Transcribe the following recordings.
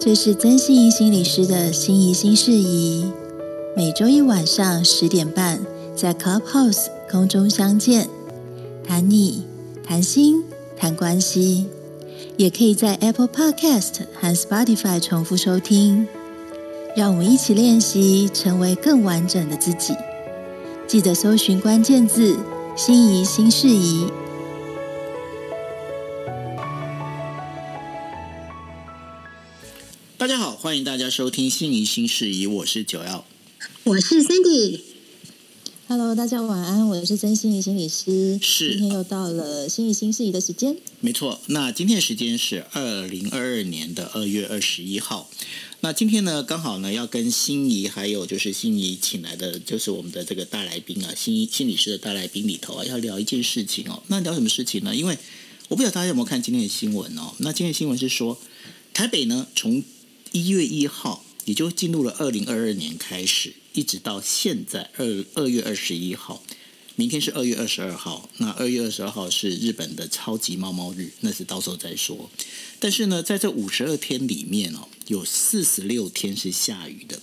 这是曾心怡心理师的心怡心事宜，每周一晚上十点半在 Clubhouse 空中相见，谈你谈心谈关系，也可以在 Apple Podcast 和 Spotify 重复收听。让我们一起练习成为更完整的自己。记得搜寻关键字“心仪新事宜”。欢迎大家收听《心仪新事宜》，我是九幺，我是 Cindy。Hello，大家晚安，我是真心怡心理师。是，今天又到了心仪新事宜的时间。没错，那今天的时间是二零二二年的二月二十一号。那今天呢，刚好呢要跟心仪还有就是心仪请来的就是我们的这个大来宾啊，心心理师的大来宾里头啊，要聊一件事情哦。那聊什么事情呢？因为我不知道大家有没有看今天的新闻哦。那今天的新闻是说，台北呢从一月一号，也就进入了二零二二年开始，一直到现在二二月二十一号。明天是二月二十二号，那二月二十二号是日本的超级猫猫日，那是到时候再说。但是呢，在这五十二天里面哦，有四十六天是下雨的，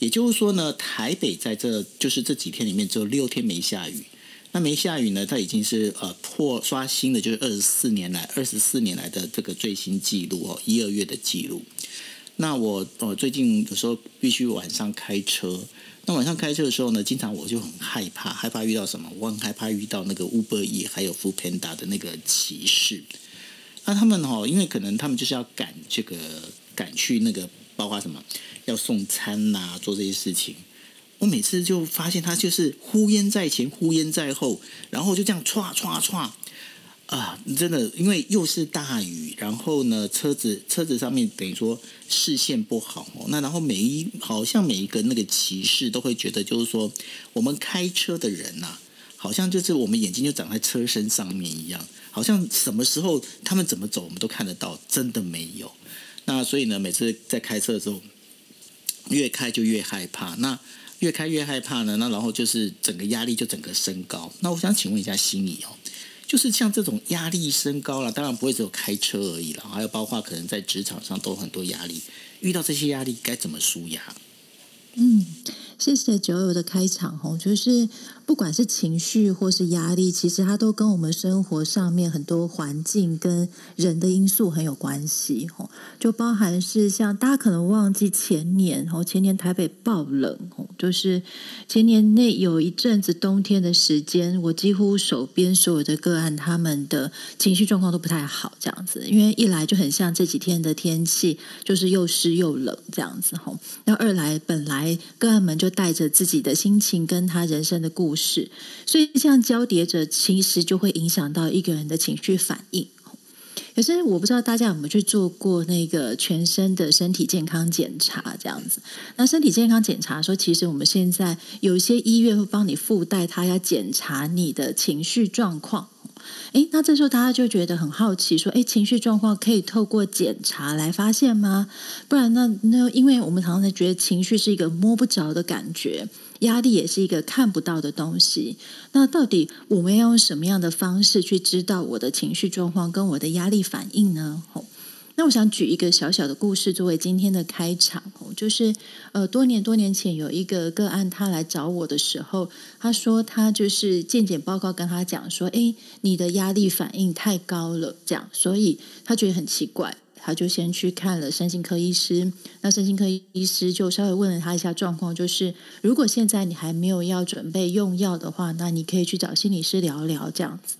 也就是说呢，台北在这就是这几天里面只有六天没下雨。那没下雨呢，它已经是呃破刷新的，就是二十四年来二十四年来的这个最新记录哦，一二月的记录。那我我最近有时候必须晚上开车。那晚上开车的时候呢，经常我就很害怕，害怕遇到什么？我很害怕遇到那个 Uber E 还有 f o o Panda 的那个骑士。那他们哈，因为可能他们就是要赶这个赶去那个，包括什么要送餐呐，做这些事情。我每次就发现他就是呼烟在前，呼烟在后，然后就这样唰唰唰。啊，真的，因为又是大雨，然后呢，车子车子上面等于说视线不好哦。那然后每一好像每一个那个骑士都会觉得，就是说我们开车的人呐，好像就是我们眼睛就长在车身上面一样，好像什么时候他们怎么走我们都看得到，真的没有。那所以呢，每次在开车的时候，越开就越害怕。那越开越害怕呢，那然后就是整个压力就整个升高。那我想请问一下心理哦。就是像这种压力升高了，当然不会只有开车而已了，还有包括可能在职场上都很多压力。遇到这些压力该怎么舒压？嗯，谢谢九友的开场哦，就是。不管是情绪或是压力，其实它都跟我们生活上面很多环境跟人的因素很有关系。吼，就包含是像大家可能忘记前年，吼前年台北爆冷，吼就是前年内有一阵子冬天的时间，我几乎手边所有的个案，他们的情绪状况都不太好，这样子。因为一来就很像这几天的天气，就是又湿又冷这样子，吼。那二来本来个案们就带着自己的心情跟他人生的故。事，所以这样交叠着，其实就会影响到一个人的情绪反应。可是我不知道大家有没有去做过那个全身的身体健康检查，这样子。那身体健康检查说，其实我们现在有一些医院会帮你附带，他要检查你的情绪状况。诶，那这时候大家就觉得很好奇，说：“诶，情绪状况可以透过检查来发现吗？不然，那那因为我们常常觉得情绪是一个摸不着的感觉。”压力也是一个看不到的东西。那到底我们要用什么样的方式去知道我的情绪状况跟我的压力反应呢？吼，那我想举一个小小的故事作为今天的开场。哦，就是呃，多年多年前有一个个案，他来找我的时候，他说他就是健检报告跟他讲说，哎，你的压力反应太高了，这样，所以他觉得很奇怪。他就先去看了身心科医师，那身心科医师就稍微问了他一下状况，就是如果现在你还没有要准备用药的话，那你可以去找心理师聊聊这样子。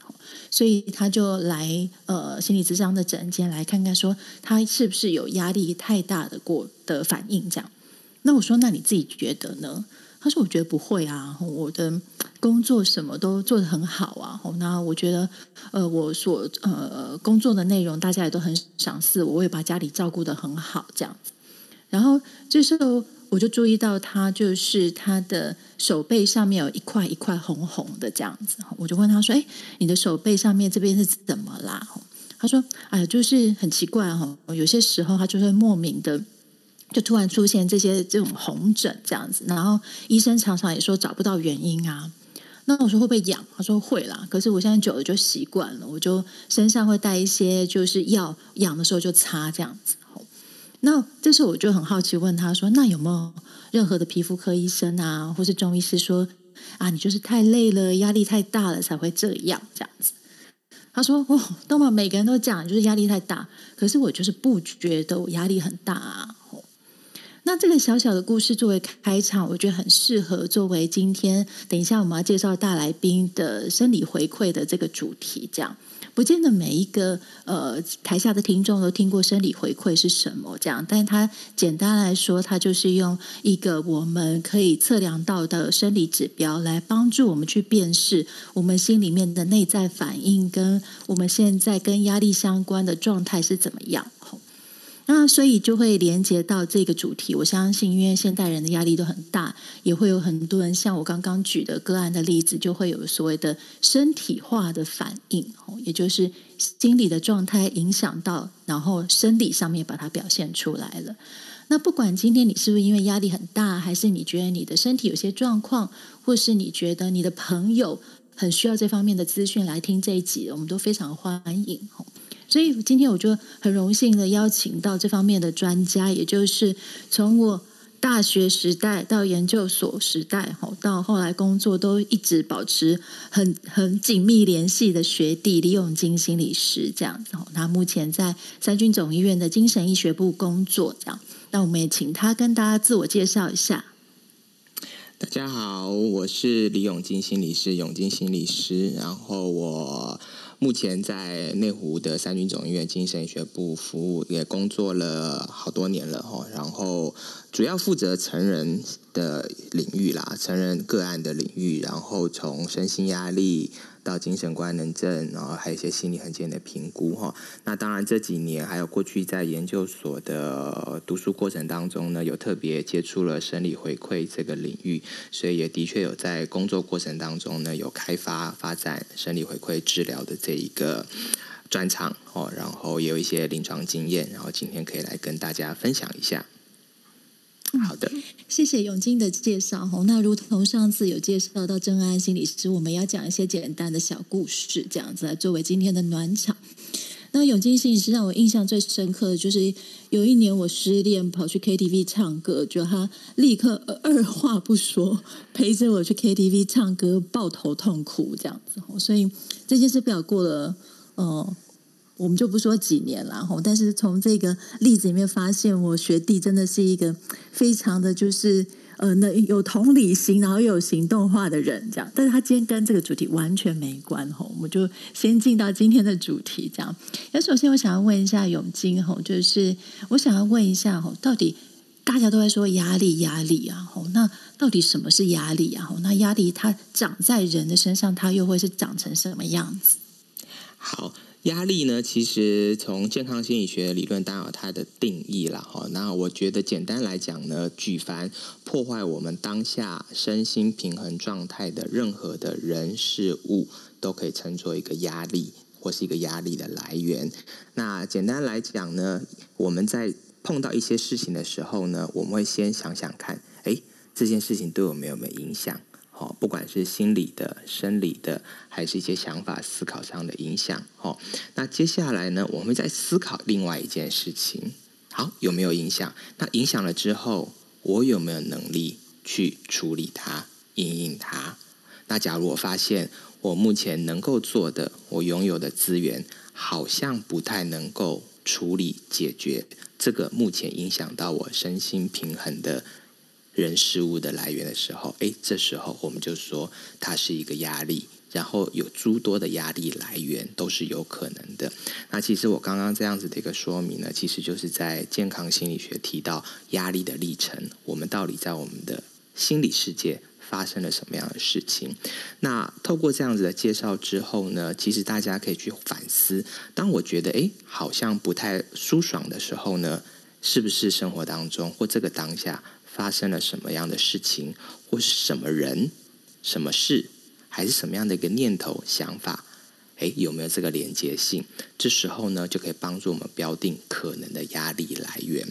所以他就来呃心理咨商的诊间来看看，说他是不是有压力太大的过的反应这样。那我说，那你自己觉得呢？他说：“我觉得不会啊，我的工作什么都做得很好啊。那我觉得，呃，我所呃工作的内容，大家也都很赏识我，我也把家里照顾得很好，这样。然后这时候我就注意到他，就是他的手背上面有一块一块红红的这样子。我就问他说：‘哎，你的手背上面这边是怎么啦？’他说：‘哎，就是很奇怪哈，有些时候他就会莫名的。’就突然出现这些这种红疹这样子，然后医生常常也说找不到原因啊。那我说会不会痒？他说会啦。可是我现在久了就习惯了，我就身上会带一些就是药，痒的时候就擦这样子。那这时候我就很好奇问他说：“那有没有任何的皮肤科医生啊，或是中医师说啊，你就是太累了，压力太大了才会这样这样子？”他说：“哦，都嘛，每个人都讲就是压力太大，可是我就是不觉得我压力很大啊。”这个小小的故事作为开场，我觉得很适合作为今天等一下我们要介绍大来宾的生理回馈的这个主题。这样，不见得每一个呃台下的听众都听过生理回馈是什么，这样，但是它简单来说，它就是用一个我们可以测量到的生理指标来帮助我们去辨识我们心里面的内在反应，跟我们现在跟压力相关的状态是怎么样。那所以就会连接到这个主题。我相信，因为现代人的压力都很大，也会有很多人像我刚刚举的个案的例子，就会有所谓的身体化的反应，也就是心理的状态影响到，然后生理上面把它表现出来了。那不管今天你是不是因为压力很大，还是你觉得你的身体有些状况，或是你觉得你的朋友很需要这方面的资讯来听这一集，我们都非常欢迎。所以今天我就很荣幸的邀请到这方面的专家，也就是从我大学时代到研究所时代，吼到后来工作都一直保持很 很紧密联系的学弟李永金心理师这样子。他目前在三军总医院的精神医学部工作，这样。那我们也请他跟大家自我介绍一下。大家好，我是李永金心理师，永金心理师，然后我。目前在内湖的三军总医院精神学部服务，也工作了好多年了哈。然后主要负责成人的领域啦，成人个案的领域，然后从身心压力。到精神官能症，然后还有一些心理很简的评估哈。那当然这几年还有过去在研究所的读书过程当中呢，有特别接触了生理回馈这个领域，所以也的确有在工作过程当中呢，有开发发展生理回馈治疗的这一个专长哦。然后也有一些临床经验，然后今天可以来跟大家分享一下。好的，谢谢永金的介绍。吼，那如同上次有介绍到正安心理师，我们要讲一些简单的小故事，这样子来作为今天的暖场。那永金心理师让我印象最深刻的就是有一年我失恋，跑去 KTV 唱歌，就他立刻二话不说陪着我去 KTV 唱歌，抱头痛哭这样子。所以这件事表过了，我们就不说几年了哈，但是从这个例子里面发现，我学弟真的是一个非常的就是呃，那有同理心，然后又有行动化的人，这样。但是他今天跟这个主题完全没关哈，我们就先进到今天的主题，这样。那首先我想要问一下永金哈，就是我想要问一下哈，到底大家都在说压力压力啊，吼，那到底什么是压力啊？吼，那压力它长在人的身上，它又会是长成什么样子？好。压力呢，其实从健康心理学理论当然有它的定义了哈。那我觉得简单来讲呢，举凡破坏我们当下身心平衡状态的任何的人事物，都可以称作一个压力或是一个压力的来源。那简单来讲呢，我们在碰到一些事情的时候呢，我们会先想想看，哎，这件事情对我们有没有影响？哦，不管是心理的、生理的，还是一些想法、思考上的影响。哦，那接下来呢，我们再思考另外一件事情。好，有没有影响？那影响了之后，我有没有能力去处理它、应应它？那假如我发现我目前能够做的，我拥有的资源，好像不太能够处理解决这个目前影响到我身心平衡的。人事物的来源的时候，哎，这时候我们就说它是一个压力，然后有诸多的压力来源都是有可能的。那其实我刚刚这样子的一个说明呢，其实就是在健康心理学提到压力的历程，我们到底在我们的心理世界发生了什么样的事情？那透过这样子的介绍之后呢，其实大家可以去反思，当我觉得哎好像不太舒爽的时候呢，是不是生活当中或这个当下？发生了什么样的事情，或是什么人、什么事，还是什么样的一个念头、想法？哎，有没有这个连接性？这时候呢，就可以帮助我们标定可能的压力来源。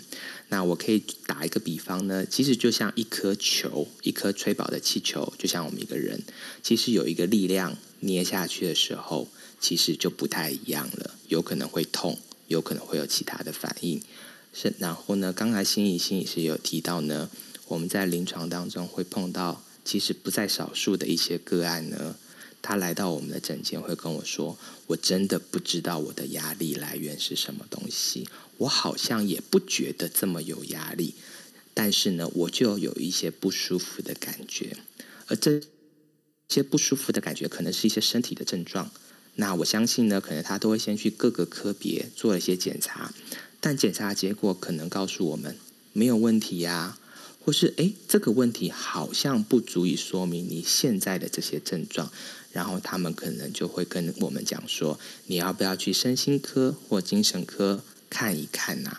那我可以打一个比方呢，其实就像一颗球，一颗吹饱的气球，就像我们一个人，其实有一个力量捏下去的时候，其实就不太一样了，有可能会痛，有可能会有其他的反应。是，然后呢，刚才心理心理师有提到呢，我们在临床当中会碰到，其实不在少数的一些个案呢，他来到我们的诊间会跟我说，我真的不知道我的压力来源是什么东西，我好像也不觉得这么有压力，但是呢，我就有一些不舒服的感觉，而这些不舒服的感觉可能是一些身体的症状。那我相信呢，可能他都会先去各个科别做了一些检查，但检查结果可能告诉我们没有问题呀，或是诶这个问题好像不足以说明你现在的这些症状，然后他们可能就会跟我们讲说，你要不要去身心科或精神科看一看呐？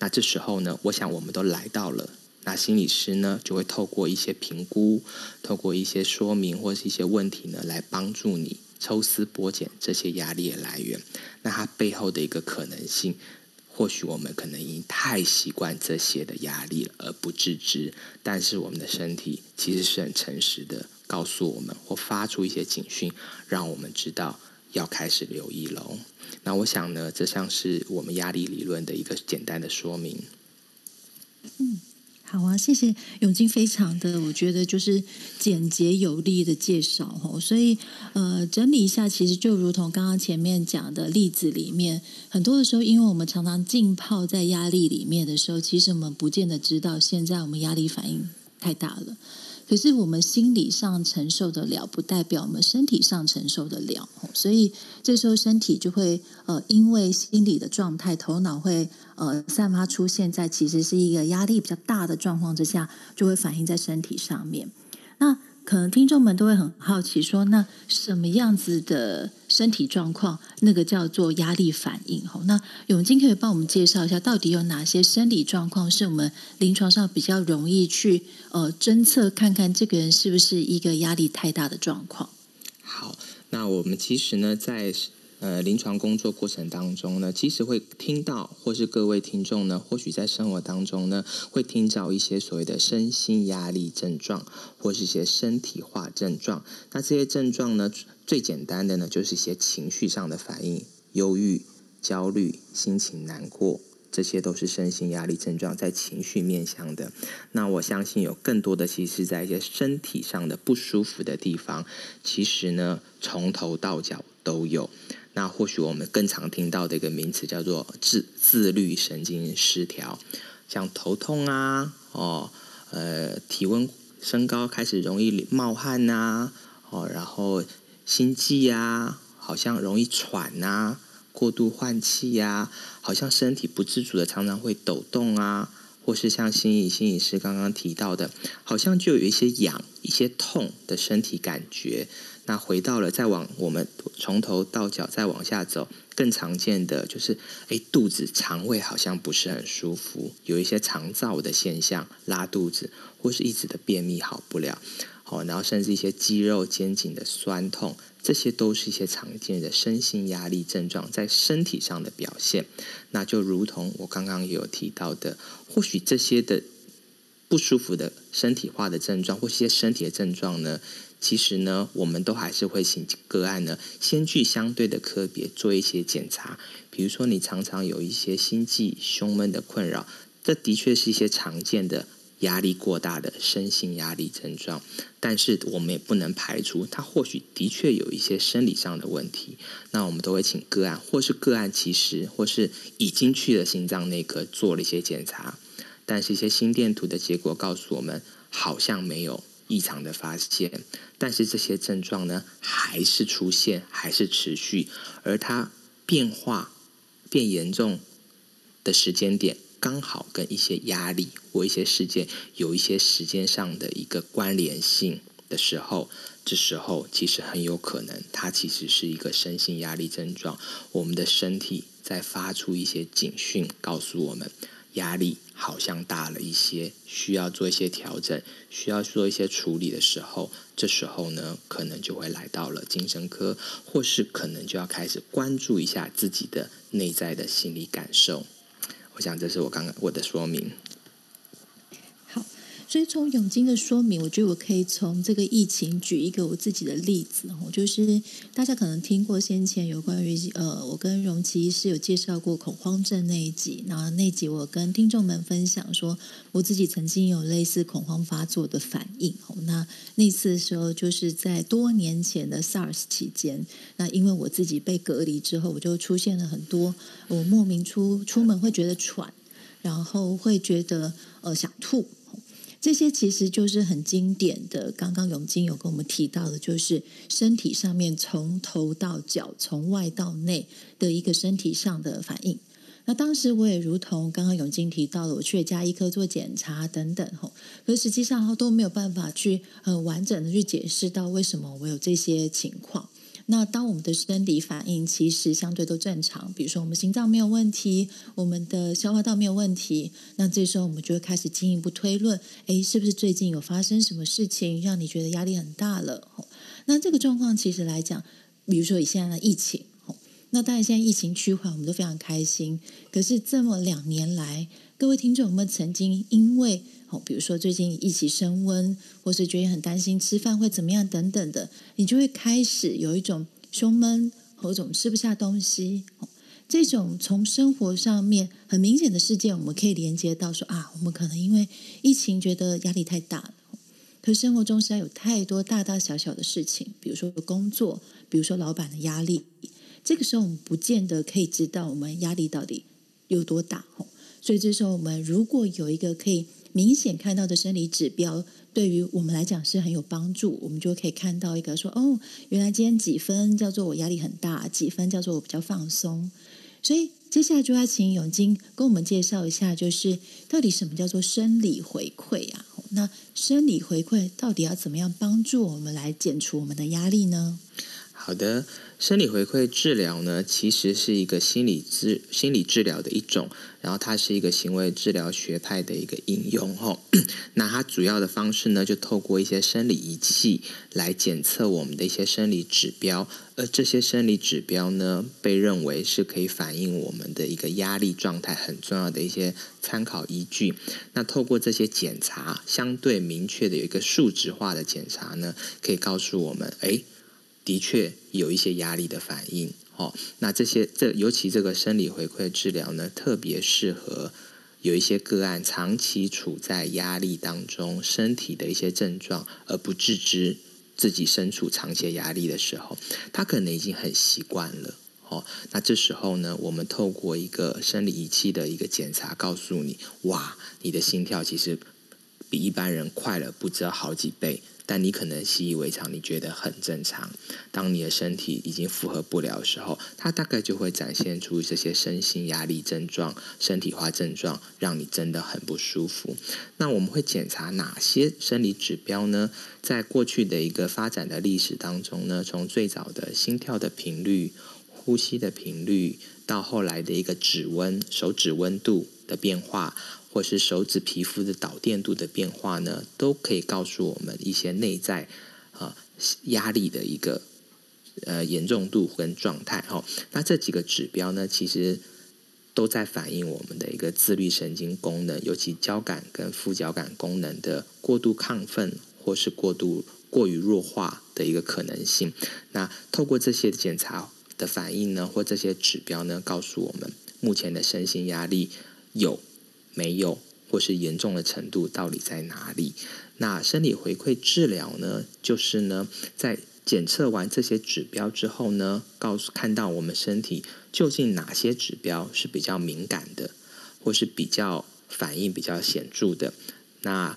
那这时候呢，我想我们都来到了，那心理师呢就会透过一些评估，透过一些说明或是一些问题呢，来帮助你。抽丝剥茧，这些压力的来源，那它背后的一个可能性，或许我们可能已经太习惯这些的压力了，而不自知。但是我们的身体其实是很诚实的，告诉我们或发出一些警讯，让我们知道要开始留意喽。那我想呢，这像是我们压力理论的一个简单的说明。好啊，谢谢永金，非常的，我觉得就是简洁有力的介绍哈。所以呃，整理一下，其实就如同刚刚前面讲的例子里面，很多的时候，因为我们常常浸泡在压力里面的时候，其实我们不见得知道现在我们压力反应太大了。可是我们心理上承受得了，不代表我们身体上承受得了。所以这时候身体就会呃，因为心理的状态，头脑会呃散发出现在其实是一个压力比较大的状况之下，就会反映在身体上面。可能听众们都会很好奇，说那什么样子的身体状况，那个叫做压力反应？吼，那永金可以帮我们介绍一下，到底有哪些生理状况是我们临床上比较容易去呃侦测，看看这个人是不是一个压力太大的状况？好，那我们其实呢，在呃，临床工作过程当中呢，其实会听到，或是各位听众呢，或许在生活当中呢，会听到一些所谓的身心压力症状，或是一些身体化症状。那这些症状呢，最简单的呢，就是一些情绪上的反应，忧郁、焦虑、心情难过，这些都是身心压力症状，在情绪面向的。那我相信有更多的，其实在一些身体上的不舒服的地方，其实呢，从头到脚都有。那或许我们更常听到的一个名词叫做自自律神经失调，像头痛啊，哦，呃，体温升高开始容易冒汗呐，哦，然后心悸呀，好像容易喘呐，过度换气呀，好像身体不自主的常常会抖动啊，或是像心理心理师刚刚提到的，好像就有一些痒、一些痛的身体感觉。那回到了，再往我们从头到脚再往下走，更常见的就是，哎，肚子、肠胃好像不是很舒服，有一些肠燥的现象，拉肚子，或是一直的便秘好不了，好，然后甚至一些肌肉、肩颈的酸痛，这些都是一些常见的身心压力症状在身体上的表现。那就如同我刚刚也有提到的，或许这些的不舒服的身体化的症状，或一些身体的症状呢？其实呢，我们都还是会请个案呢，先去相对的科别做一些检查。比如说，你常常有一些心悸、胸闷的困扰，这的确是一些常见的压力过大的身心压力症状。但是，我们也不能排除它或许的确有一些生理上的问题。那我们都会请个案，或是个案其实或是已经去了心脏内科做了一些检查，但是一些心电图的结果告诉我们，好像没有。异常的发现，但是这些症状呢，还是出现，还是持续，而它变化变严重的时间点，刚好跟一些压力或一些事件有一些时间上的一个关联性的时候，这时候其实很有可能，它其实是一个身心压力症状，我们的身体在发出一些警讯，告诉我们。压力好像大了一些，需要做一些调整，需要做一些处理的时候，这时候呢，可能就会来到了精神科，或是可能就要开始关注一下自己的内在的心理感受。我想这是我刚刚我的说明。所以从永金的说明，我觉得我可以从这个疫情举一个我自己的例子哦，就是大家可能听过先前有关于呃，我跟荣琪医师有介绍过恐慌症那一集，然后那集我跟听众们分享说，我自己曾经有类似恐慌发作的反应哦。那那次的时候，就是在多年前的 SARS 期间，那因为我自己被隔离之后，我就出现了很多我莫名出出门会觉得喘，然后会觉得呃想吐。这些其实就是很经典的。刚刚永金有跟我们提到的，就是身体上面从头到脚、从外到内的一个身体上的反应。那当时我也如同刚刚永金提到了，我去了加医科做检查等等，吼，可实际上都没有办法去很完整的去解释到为什么我有这些情况。那当我们的生理反应其实相对都正常，比如说我们心脏没有问题，我们的消化道没有问题，那这时候我们就会开始进一步推论：诶，是不是最近有发生什么事情让你觉得压力很大了？那这个状况其实来讲，比如说以现在的疫情，那当然现在疫情趋缓，我们都非常开心。可是这么两年来，各位听众有没有曾经因为哦，比如说最近疫情升温，或是觉得很担心吃饭会怎么样等等的，你就会开始有一种胸闷，或种吃不下东西。这种从生活上面很明显的事件，我们可以连接到说啊，我们可能因为疫情觉得压力太大了。可生活中实在有太多大大小小的事情，比如说工作，比如说老板的压力。这个时候我们不见得可以知道我们压力到底有多大。所以这时候我们如果有一个可以。明显看到的生理指标，对于我们来讲是很有帮助。我们就可以看到一个说：“哦，原来今天几分叫做我压力很大，几分叫做我比较放松。”所以接下来就要请永金跟我们介绍一下，就是到底什么叫做生理回馈啊？那生理回馈到底要怎么样帮助我们来减除我们的压力呢？好的。生理回馈治疗呢，其实是一个心理治心理治疗的一种，然后它是一个行为治疗学派的一个应用吼。那它主要的方式呢，就透过一些生理仪器来检测我们的一些生理指标，而这些生理指标呢，被认为是可以反映我们的一个压力状态很重要的一些参考依据。那透过这些检查，相对明确的有一个数值化的检查呢，可以告诉我们，哎。的确有一些压力的反应，哦，那这些这尤其这个生理回馈治疗呢，特别适合有一些个案长期处在压力当中，身体的一些症状而不自知自己身处长期压力的时候，他可能已经很习惯了，哦，那这时候呢，我们透过一个生理仪器的一个检查，告诉你，哇，你的心跳其实比一般人快了不知道好几倍。但你可能习以为常，你觉得很正常。当你的身体已经负荷不了的时候，它大概就会展现出这些身心压力症状、身体化症状，让你真的很不舒服。那我们会检查哪些生理指标呢？在过去的一个发展的历史当中呢，从最早的心跳的频率、呼吸的频率，到后来的一个指温、手指温度的变化。或是手指皮肤的导电度的变化呢，都可以告诉我们一些内在啊压力的一个呃严重度跟状态哈。那这几个指标呢，其实都在反映我们的一个自律神经功能，尤其交感跟副交感功能的过度亢奋或是过度过于弱化的一个可能性。那透过这些检查的反应呢，或这些指标呢，告诉我们目前的身心压力有。没有，或是严重的程度到底在哪里？那生理回馈治疗呢？就是呢，在检测完这些指标之后呢，告诉看到我们身体究竟哪些指标是比较敏感的，或是比较反应比较显著的。那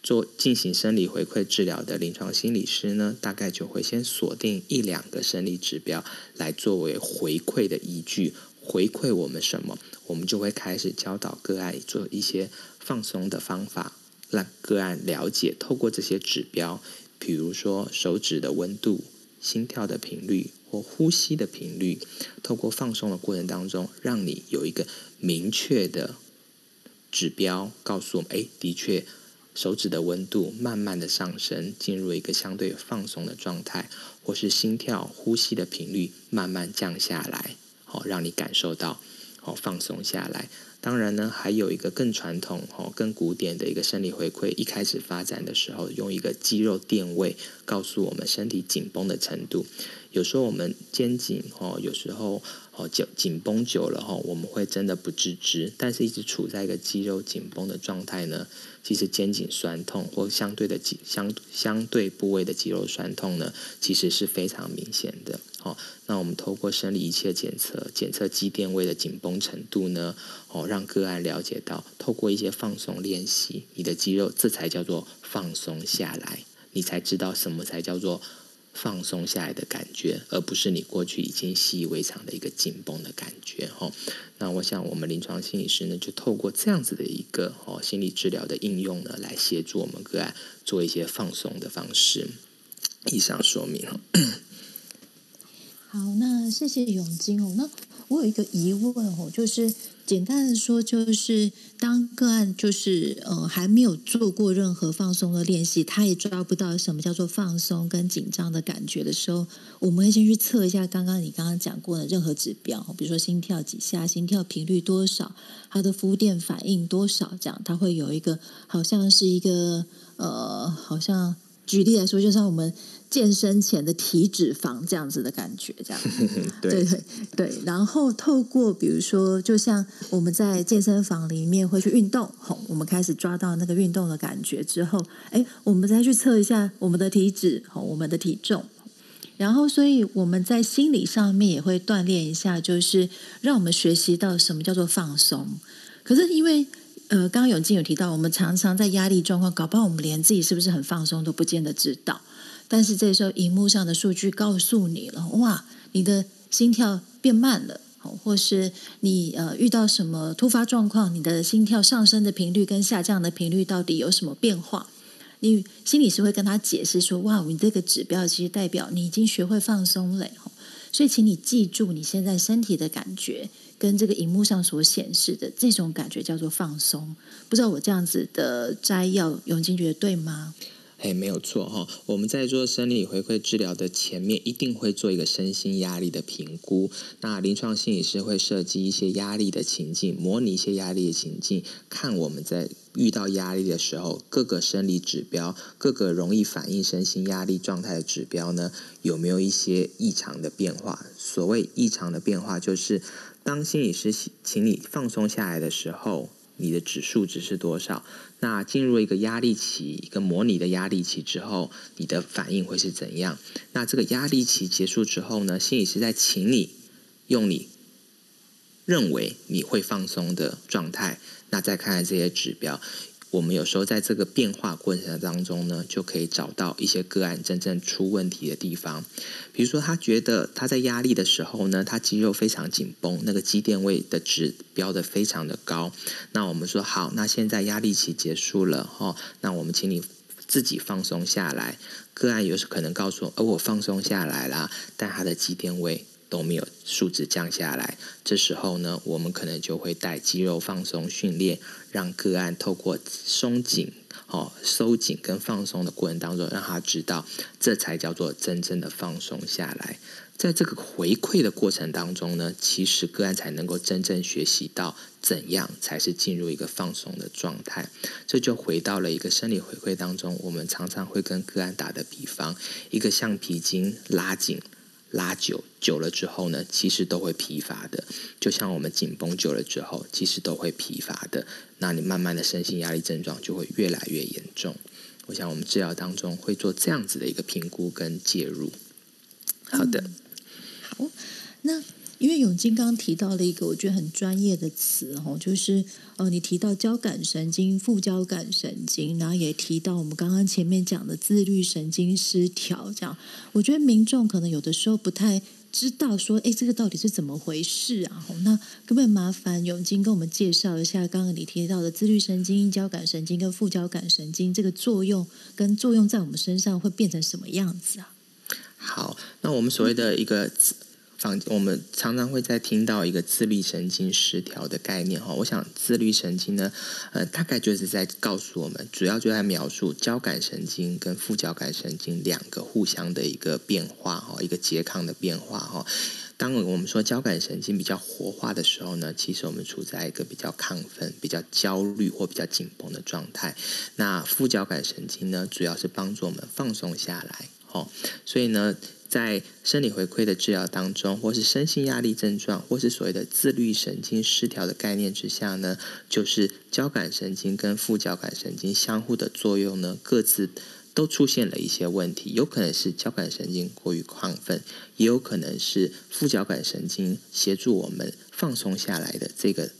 做进行生理回馈治疗的临床心理师呢，大概就会先锁定一两个生理指标来作为回馈的依据。回馈我们什么，我们就会开始教导个案做一些放松的方法，让个案了解。透过这些指标，比如说手指的温度、心跳的频率或呼吸的频率，透过放松的过程当中，让你有一个明确的指标，告诉我们：哎，的确，手指的温度慢慢的上升，进入一个相对放松的状态，或是心跳、呼吸的频率慢慢降下来。好，让你感受到哦放松下来。当然呢，还有一个更传统、哦更古典的一个生理回馈，一开始发展的时候，用一个肌肉电位告诉我们身体紧绷的程度。有时候我们肩颈哦，有时候哦紧紧绷久了哈，我们会真的不自知，但是一直处在一个肌肉紧绷的状态呢，其实肩颈酸痛或相对的肌相相对部位的肌肉酸痛呢，其实是非常明显的。那我们透过生理仪器的检测，检测肌电位的紧绷程度呢，哦，让个案了解到，透过一些放松练习，你的肌肉这才叫做放松下来，你才知道什么才叫做。放松下来的感觉，而不是你过去已经习以为常的一个紧绷的感觉哈。那我想，我们临床心理师呢，就透过这样子的一个哦心理治疗的应用呢，来协助我们个案做一些放松的方式。以上说明。好，那谢谢永金哦。那我有一个疑问哦，就是简单的说，就是当个案就是呃还没有做过任何放松的练习，他也抓不到什么叫做放松跟紧张的感觉的时候，我们会先去测一下刚刚你刚刚讲过的任何指标，比如说心跳几下、心跳频率多少、他的肤电反应多少，这样他会有一个好像是一个呃，好像举例来说，就像我们。健身前的体脂肪这样子的感觉，这样 对对对。然后透过比如说，就像我们在健身房里面会去运动，吼，我们开始抓到那个运动的感觉之后，哎，我们再去测一下我们的体脂，吼，我们的体重。然后，所以我们在心理上面也会锻炼一下，就是让我们学习到什么叫做放松。可是因为呃，刚刚永进有提到，我们常常在压力状况，搞不好我们连自己是不是很放松都不见得知道。但是这时候，荧幕上的数据告诉你了，哇，你的心跳变慢了，或是你呃遇到什么突发状况，你的心跳上升的频率跟下降的频率到底有什么变化？你心理师会跟他解释说，哇，你这个指标其实代表你已经学会放松了，所以请你记住你现在身体的感觉跟这个荧幕上所显示的这种感觉叫做放松。不知道我这样子的摘要，永金觉得对吗？哎，没有错哈。我们在做生理回馈治疗的前面，一定会做一个身心压力的评估。那临床心理师会设计一些压力的情境，模拟一些压力的情境，看我们在遇到压力的时候，各个生理指标、各个容易反映身心压力状态的指标呢，有没有一些异常的变化？所谓异常的变化，就是当心理师请你放松下来的时候。你的指数值是多少？那进入一个压力期，一个模拟的压力期之后，你的反应会是怎样？那这个压力期结束之后呢？心理师在请你用你认为你会放松的状态，那再看看这些指标。我们有时候在这个变化过程当中呢，就可以找到一些个案真正出问题的地方。比如说，他觉得他在压力的时候呢，他肌肉非常紧绷，那个肌电位的值标的非常的高。那我们说好，那现在压力期结束了哈，那我们请你自己放松下来。个案有时可能告诉我，而我放松下来了，但他的肌电位。都没有数值降下来，这时候呢，我们可能就会带肌肉放松训练，让个案透过松紧、哦收紧跟放松的过程当中，让他知道这才叫做真正的放松下来。在这个回馈的过程当中呢，其实个案才能够真正学习到怎样才是进入一个放松的状态。这就回到了一个生理回馈当中，我们常常会跟个案打的比方，一个橡皮筋拉紧。拉久久了之后呢，其实都会疲乏的。就像我们紧绷久了之后，其实都会疲乏的。那你慢慢的身心压力症状就会越来越严重。我想我们治疗当中会做这样子的一个评估跟介入。好的，好，那。因为永金刚提到了一个我觉得很专业的词哦，就是呃，你提到交感神经、副交感神经，然后也提到我们刚刚前面讲的自律神经失调，这样，我觉得民众可能有的时候不太知道说，哎，这个到底是怎么回事啊？那可不可以麻烦永金跟我们介绍一下，刚刚你提到的自律神经、交感神经跟副交感神经这个作用跟作用在我们身上会变成什么样子啊？好，那我们所谓的一个。放我们常常会在听到一个自律神经失调的概念哈，我想自律神经呢，呃，大概就是在告诉我们，主要就在描述交感神经跟副交感神经两个互相的一个变化哈，一个拮抗的变化哈。当我们说交感神经比较活化的时候呢，其实我们处在一个比较亢奋、比较焦虑或比较紧绷的状态。那副交感神经呢，主要是帮助我们放松下来。哦，所以呢，在生理回馈的治疗当中，或是身心压力症状，或是所谓的自律神经失调的概念之下呢，就是交感神经跟副交感神经相互的作用呢，各自。都出现了一些问题，有可能是交感神经过于亢奋，也有可能是副交感神经协助我们放松下来的这个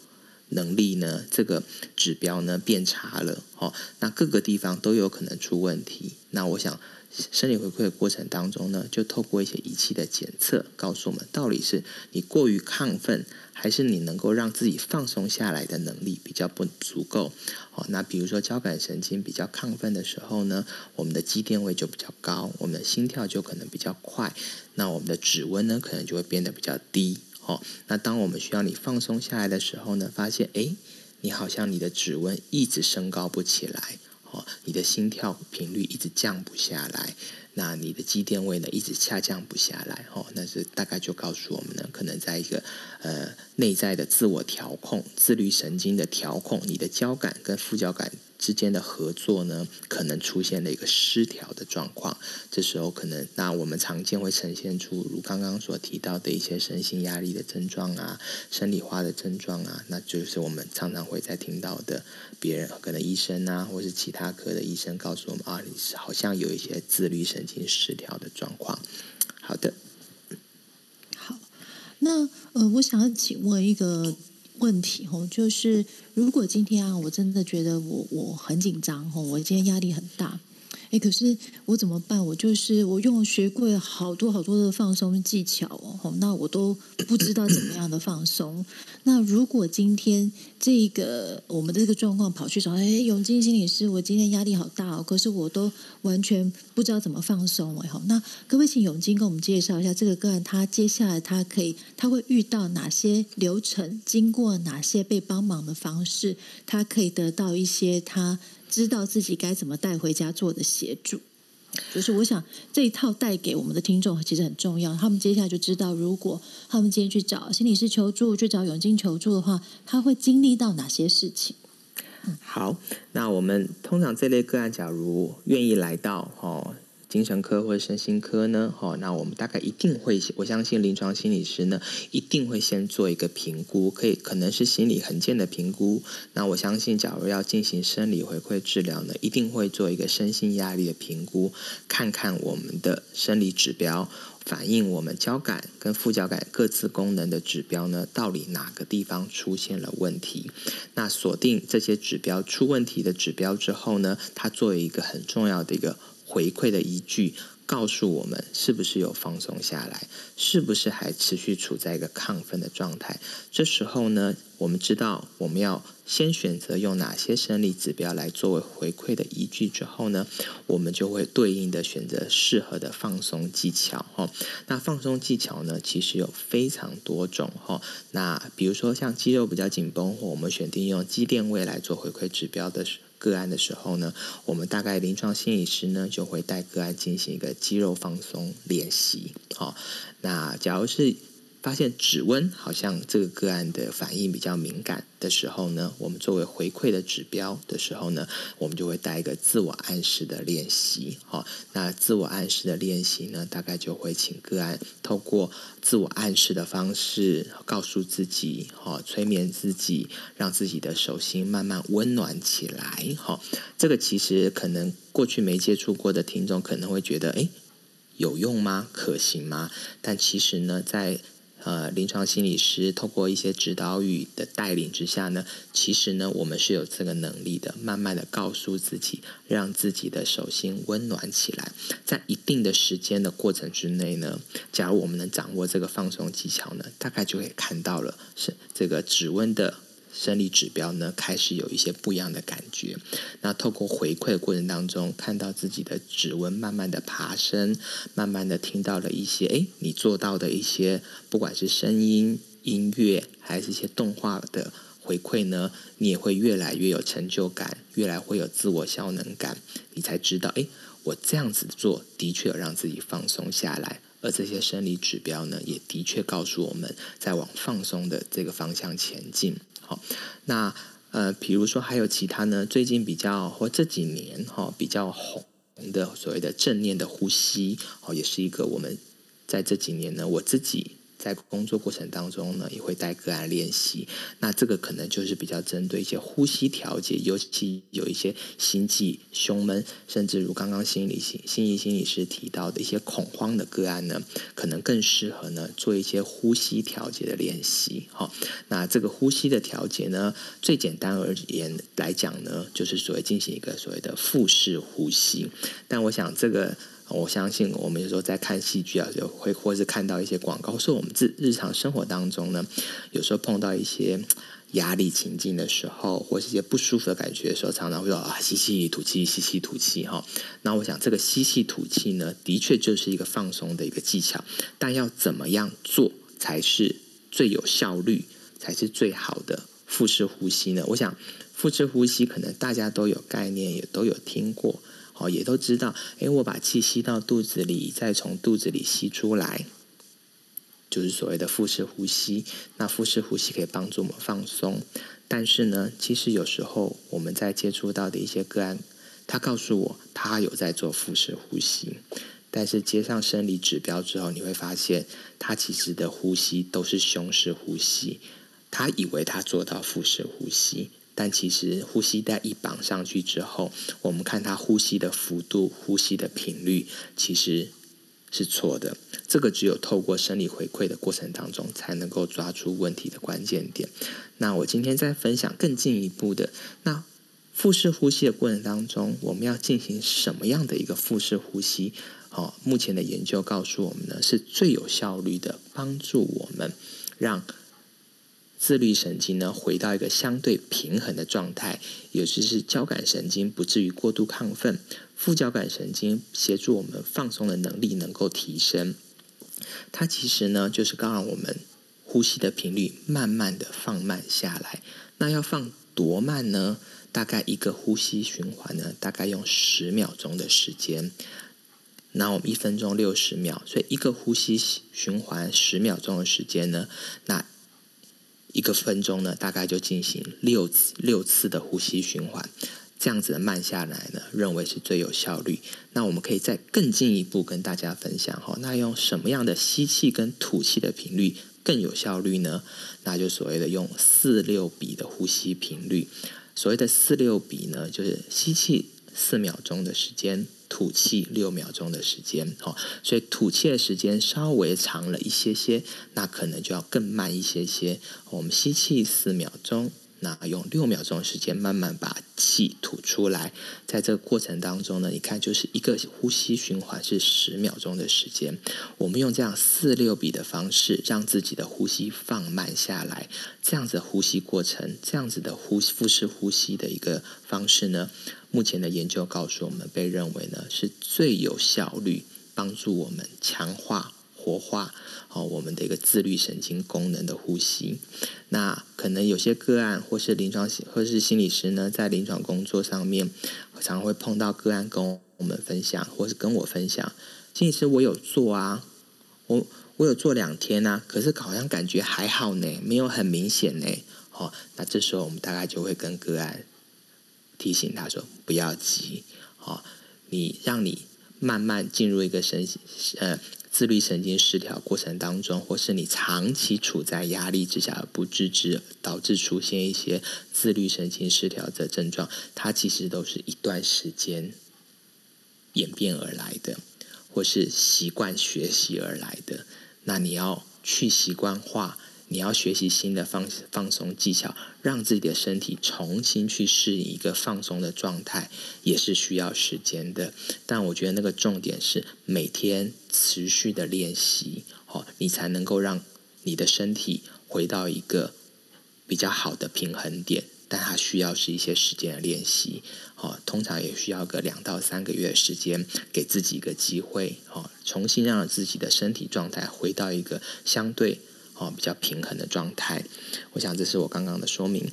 能力呢，这个指标呢变差了。哦，那各个地方都有可能出问题。那我想。生理回馈的过程当中呢，就透过一些仪器的检测，告诉我们到底是你过于亢奋，还是你能够让自己放松下来的能力比较不足够。哦，那比如说交感神经比较亢奋的时候呢，我们的肌电位就比较高，我们的心跳就可能比较快，那我们的指温呢可能就会变得比较低。哦，那当我们需要你放松下来的时候呢，发现哎，你好像你的指温一直升高不起来。哦，你的心跳频率一直降不下来，那你的肌电位呢一直下降不下来，哦，那是大概就告诉我们呢，可能在一个呃内在的自我调控、自律神经的调控，你的交感跟副交感。之间的合作呢，可能出现了一个失调的状况。这时候可能，那我们常见会呈现出如刚刚所提到的一些身心压力的症状啊，生理化的症状啊，那就是我们常常会在听到的，别人可能医生啊，或是其他科的医生告诉我们啊，你好像有一些自律神经失调的状况。好的，好，那呃，我想要请问一个。问题哦，就是如果今天啊，我真的觉得我我很紧张吼，我今天压力很大。哎，可是我怎么办？我就是我用学过好多好多的放松技巧哦，那我都不知道怎么样的放松。那如果今天这个我们的这个状况跑去找哎永金心理师，我今天压力好大哦，可是我都完全不知道怎么放松哎好，那可不可以请永金跟我们介绍一下这个个案，他接下来他可以他会遇到哪些流程，经过哪些被帮忙的方式，他可以得到一些他。知道自己该怎么带回家做的协助，就是我想这一套带给我们的听众其实很重要。他们接下来就知道，如果他们今天去找心理师求助，去找永金求助的话，他会经历到哪些事情？好，那我们通常这类个案，假如愿意来到哦。精神科或者身心科呢？哈，那我们大概一定会，我相信临床心理师呢一定会先做一个评估，可以可能是心理横件的评估。那我相信，假如要进行生理回馈治疗呢，一定会做一个身心压力的评估，看看我们的生理指标反映我们交感跟副交感各自功能的指标呢，到底哪个地方出现了问题？那锁定这些指标出问题的指标之后呢，它作为一个很重要的一个。回馈的依据告诉我们，是不是有放松下来，是不是还持续处在一个亢奋的状态？这时候呢，我们知道我们要先选择用哪些生理指标来作为回馈的依据之后呢，我们就会对应的选择适合的放松技巧。哈，那放松技巧呢，其实有非常多种。哈，那比如说像肌肉比较紧绷，或我们选定用肌电位来做回馈指标的时。个案的时候呢，我们大概临床心理师呢就会带个案进行一个肌肉放松练习。好，那假如是。发现指温好像这个个案的反应比较敏感的时候呢，我们作为回馈的指标的时候呢，我们就会带一个自我暗示的练习。好，那自我暗示的练习呢，大概就会请个案透过自我暗示的方式，告诉自己，哈，催眠自己，让自己的手心慢慢温暖起来。哈，这个其实可能过去没接触过的听众可能会觉得，哎，有用吗？可行吗？但其实呢，在呃，临床心理师通过一些指导语的带领之下呢，其实呢，我们是有这个能力的，慢慢的告诉自己，让自己的手心温暖起来。在一定的时间的过程之内呢，假如我们能掌握这个放松技巧呢，大概就可以看到了是这个指温的。生理指标呢，开始有一些不一样的感觉。那透过回馈的过程当中，看到自己的指纹慢慢的爬升，慢慢的听到了一些，哎，你做到的一些，不管是声音、音乐，还是一些动画的回馈呢，你也会越来越有成就感，越来会有自我效能感，你才知道，哎，我这样子做的确有让自己放松下来。而这些生理指标呢，也的确告诉我们在往放松的这个方向前进。好，那呃，比如说还有其他呢？最近比较或这几年哈比较红的所谓的正念的呼吸，哦，也是一个我们在这几年呢，我自己。在工作过程当中呢，也会带个案练习。那这个可能就是比较针对一些呼吸调节，尤其有一些心悸、胸闷，甚至如刚刚心理心心理心理师提到的一些恐慌的个案呢，可能更适合呢做一些呼吸调节的练习。好，那这个呼吸的调节呢，最简单而言来讲呢，就是所谓进行一个所谓的腹式呼吸。但我想这个。我相信我们有时候在看戏剧啊，就会或是看到一些广告，是我们日日常生活当中呢，有时候碰到一些压力情境的时候，或是一些不舒服的感觉的时候，常常会说啊吸气吐气，吸气吐气哈。那我想这个吸气吐气呢，的确就是一个放松的一个技巧，但要怎么样做才是最有效率，才是最好的腹式呼吸呢？我想腹式呼吸可能大家都有概念，也都有听过。哦，也都知道，哎，我把气吸到肚子里，再从肚子里吸出来，就是所谓的腹式呼吸。那腹式呼吸可以帮助我们放松，但是呢，其实有时候我们在接触到的一些个案，他告诉我他有在做腹式呼吸，但是接上生理指标之后，你会发现他其实的呼吸都是胸式呼吸，他以为他做到腹式呼吸。但其实呼吸带一绑上去之后，我们看他呼吸的幅度、呼吸的频率，其实是错的。这个只有透过生理回馈的过程当中，才能够抓出问题的关键点。那我今天在分享更进一步的，那腹式呼吸的过程当中，我们要进行什么样的一个腹式呼吸？哦，目前的研究告诉我们呢，是最有效率的，帮助我们让。自律神经呢，回到一个相对平衡的状态，也就是交感神经不至于过度亢奋，副交感神经协助我们放松的能力能够提升。它其实呢，就是刚让我们呼吸的频率慢慢的放慢下来。那要放多慢呢？大概一个呼吸循环呢，大概用十秒钟的时间。那我们一分钟六十秒，所以一个呼吸循环十秒钟的时间呢，那。一个分钟呢，大概就进行六次六次的呼吸循环，这样子的慢下来呢，认为是最有效率。那我们可以再更进一步跟大家分享哈，那用什么样的吸气跟吐气的频率更有效率呢？那就所谓的用四六比的呼吸频率。所谓的四六比呢，就是吸气四秒钟的时间。吐气六秒钟的时间，哦，所以吐气的时间稍微长了一些些，那可能就要更慢一些些。我们吸气四秒钟。那用六秒钟的时间慢慢把气吐出来，在这个过程当中呢，你看就是一个呼吸循环是十秒钟的时间。我们用这样四六比的方式，让自己的呼吸放慢下来。这样子的呼吸过程，这样子的呼腹式呼吸的一个方式呢，目前的研究告诉我们，被认为呢是最有效率，帮助我们强化。活化哦，我们的一个自律神经功能的呼吸。那可能有些个案或是临床或是心理师呢，在临床工作上面，常常会碰到个案跟我们分享，或是跟我分享，心理师我有做啊，我我有做两天啊，可是好像感觉还好呢，没有很明显呢。哦，那这时候我们大概就会跟个案提醒他说，不要急，哦，你让你慢慢进入一个身呃。自律神经失调过程当中，或是你长期处在压力之下不自知，导致出现一些自律神经失调的症状，它其实都是一段时间演变而来的，或是习惯学习而来的。那你要去习惯化。你要学习新的放放松技巧，让自己的身体重新去适应一个放松的状态，也是需要时间的。但我觉得那个重点是每天持续的练习，哦，你才能够让你的身体回到一个比较好的平衡点。但它需要是一些时间的练习，哦，通常也需要个两到三个月的时间，给自己一个机会，哦，重新让自己的身体状态回到一个相对。哦，比较平衡的状态，我想这是我刚刚的说明。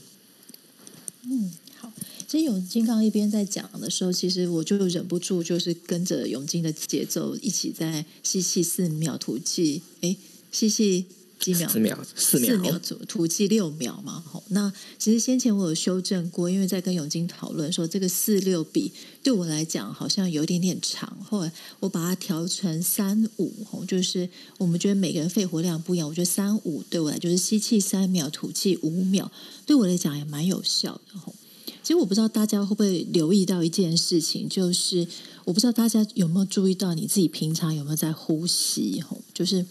嗯，好。其实永金刚一边在讲的时候，其实我就忍不住就是跟着永金的节奏一起在吸气四秒，吐气，哎，吸气。几秒？四秒，四秒，四秒吐吐气六秒嘛。好，那其实先前我有修正过，因为在跟永金讨论说这个四六比对我来讲好像有一点点长，后来我把它调成三五，就是我们觉得每个人肺活量不一样，我觉得三五对我来就是吸气三秒，吐气五秒，对我来讲也蛮有效的。吼，其实我不知道大家会不会留意到一件事情，就是我不知道大家有没有注意到你自己平常有没有在呼吸？吼，就是。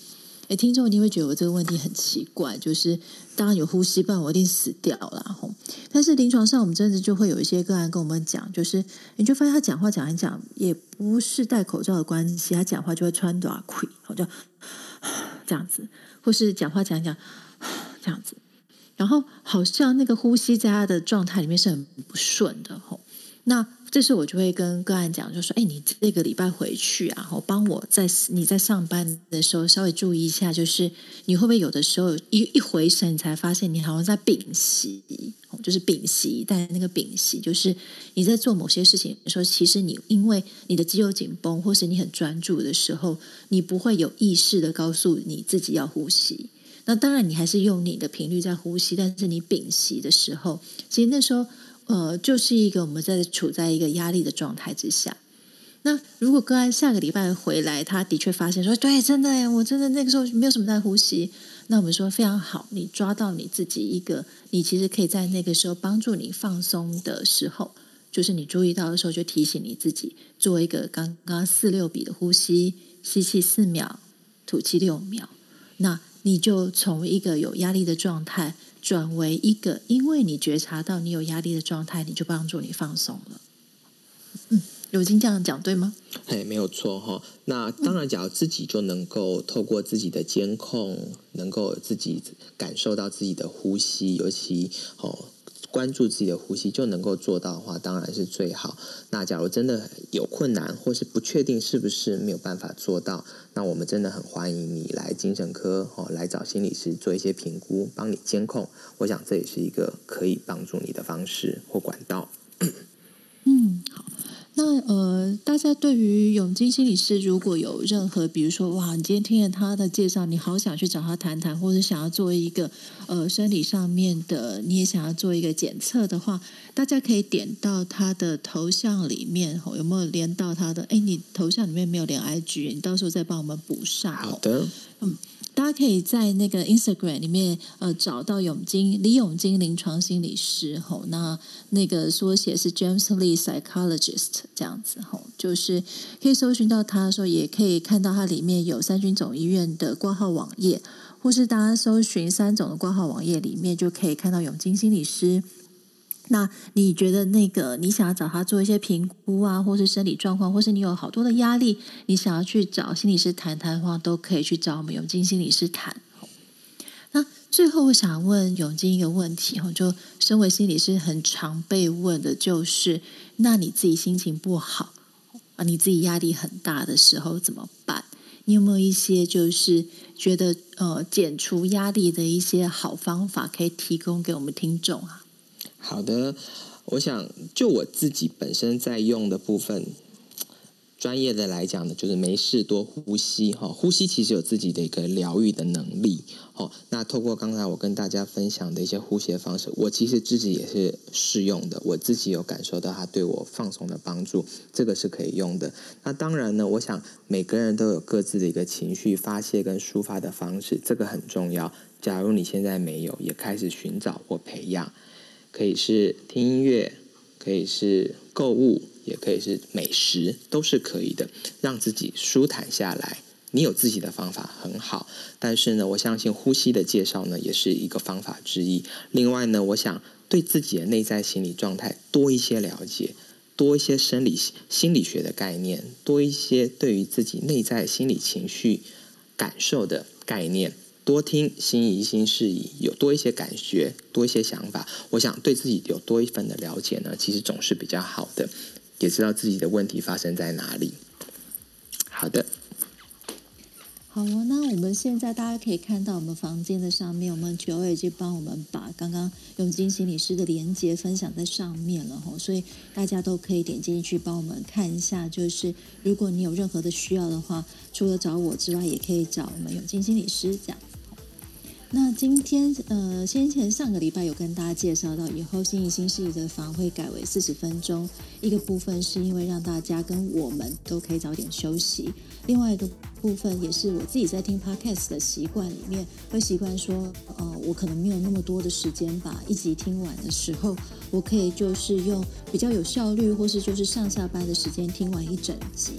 哎，听众一定会觉得我这个问题很奇怪，就是当然有呼吸，不然我一定死掉了吼。但是临床上，我们真的就会有一些个案跟我们讲，就是你就发现他讲话讲一讲，也不是戴口罩的关系，他讲话就会穿短裤，好就这样子，或是讲话讲一讲这样子，然后好像那个呼吸在他的状态里面是很不顺的吼。那这时候我就会跟个案讲，就说：“哎，你这个礼拜回去啊，我帮我在你在上班的时候稍微注意一下，就是你会不会有的时候一一回神，你才发现你好像在屏息，就是屏息，但那个屏息就是你在做某些事情的时候，其实你因为你的肌肉紧绷，或是你很专注的时候，你不会有意识的告诉你自己要呼吸。那当然，你还是用你的频率在呼吸，但是你屏息的时候，其实那时候。”呃，就是一个我们在处在一个压力的状态之下。那如果个案下个礼拜回来，他的确发现说，对，真的，我真的那个时候没有什么在呼吸。那我们说非常好，你抓到你自己一个，你其实可以在那个时候帮助你放松的时候，就是你注意到的时候，就提醒你自己做一个刚刚四六比的呼吸，吸气四秒，吐气六秒。那你就从一个有压力的状态。转为一个，因为你觉察到你有压力的状态，你就帮助你放松了。嗯，有经这样讲对吗？嘿，没有错哈。那当然，只要自己就能够透过自己的监控，能够自己感受到自己的呼吸，尤其哦。关注自己的呼吸就能够做到的话，当然是最好。那假如真的有困难，或是不确定是不是没有办法做到，那我们真的很欢迎你来精神科哦，来找心理师做一些评估，帮你监控。我想这也是一个可以帮助你的方式或管道。嗯，那呃，大家对于永金心理师如果有任何，比如说哇，你今天听了他的介绍，你好想去找他谈谈，或者想要做一个呃生理上面的，你也想要做一个检测的话，大家可以点到他的头像里面，有没有连到他的？哎，你头像里面没有连 IG，你到时候再帮我们补上。好的，嗯。大家可以在那个 Instagram 里面呃找到永金李永金临床心理师吼，那那个缩写是 James Lee Psychologist 这样子吼，就是可以搜寻到他的时候，也可以看到它里面有三军总医院的挂号网页，或是大家搜寻三总的挂号网页里面就可以看到永金心理师。那你觉得那个你想要找他做一些评估啊，或是生理状况，或是你有好多的压力，你想要去找心理师谈谈的话，都可以去找我们永金心理师谈。那最后我想问永金一个问题哈，就身为心理师很常被问的就是，那你自己心情不好啊，你自己压力很大的时候怎么办？你有没有一些就是觉得呃减除压力的一些好方法可以提供给我们听众啊？好的，我想就我自己本身在用的部分，专业的来讲呢，就是没事多呼吸哈。呼吸其实有自己的一个疗愈的能力哦。那透过刚才我跟大家分享的一些呼吸的方式，我其实自己也是适用的，我自己有感受到它对我放松的帮助，这个是可以用的。那当然呢，我想每个人都有各自的一个情绪发泄跟抒发的方式，这个很重要。假如你现在没有，也开始寻找或培养。可以是听音乐，可以是购物，也可以是美食，都是可以的，让自己舒坦下来。你有自己的方法很好，但是呢，我相信呼吸的介绍呢，也是一个方法之一。另外呢，我想对自己的内在心理状态多一些了解，多一些生理心理学的概念，多一些对于自己内在心理情绪感受的概念。多听心仪心事宜，有多一些感觉，多一些想法，我想对自己有多一份的了解呢，其实总是比较好的，也知道自己的问题发生在哪里。好的，好哦，那我们现在大家可以看到，我们房间的上面，我们九已经帮我们把刚刚永金心理师的连接分享在上面了哈，所以大家都可以点进去帮我们看一下。就是如果你有任何的需要的话，除了找我之外，也可以找我们永金心理师这样。那今天呃，先前上个礼拜有跟大家介绍到，以后新义新势力的房会改为四十分钟。一个部分是因为让大家跟我们都可以早点休息，另外一个部分也是我自己在听 podcast 的习惯里面，会习惯说，呃，我可能没有那么多的时间把一集听完的时候，我可以就是用比较有效率，或是就是上下班的时间听完一整集。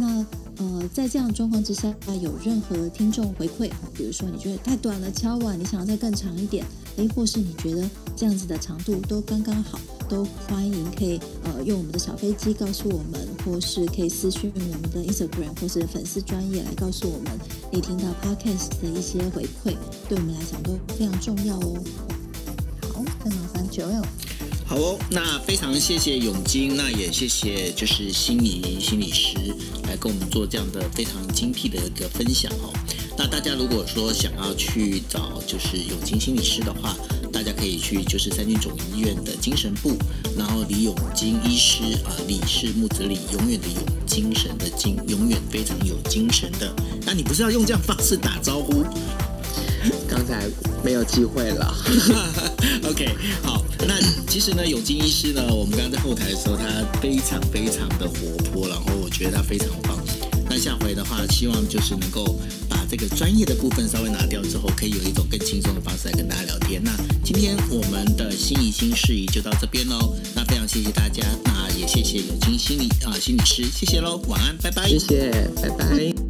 那呃，在这样状况之下，有任何听众回馈，比如说你觉得太短了，敲完你想要再更长一点，诶，或是你觉得这样子的长度都刚刚好，都欢迎可以呃用我们的小飞机告诉我们，或是可以私讯我们的 Instagram 或是粉丝专业来告诉我们你听到 Podcast 的一些回馈，对我们来讲都非常重要哦。好，那麻烦九。好哦，那非常谢谢永金，那也谢谢就是心仪心理师来跟我们做这样的非常精辟的一个分享哦。那大家如果说想要去找就是永金心理师的话，大家可以去就是三军总医院的精神部，然后李永金医师啊，李是木子李，永远的永，精神的精，永远非常有精神的。那你不是要用这样方式打招呼？刚才没有机会了。OK，好，那其实呢，永金医师呢，我们刚刚在后台的时候，他非常非常的活泼，然后我觉得他非常棒。那下回的话，希望就是能够把这个专业的部分稍微拿掉之后，可以有一种更轻松的方式来跟大家聊天。那今天我们的心仪新事宜就到这边喽。那非常谢谢大家，那也谢谢永金心理啊心理师，谢谢喽，晚安，拜拜，谢谢，拜拜。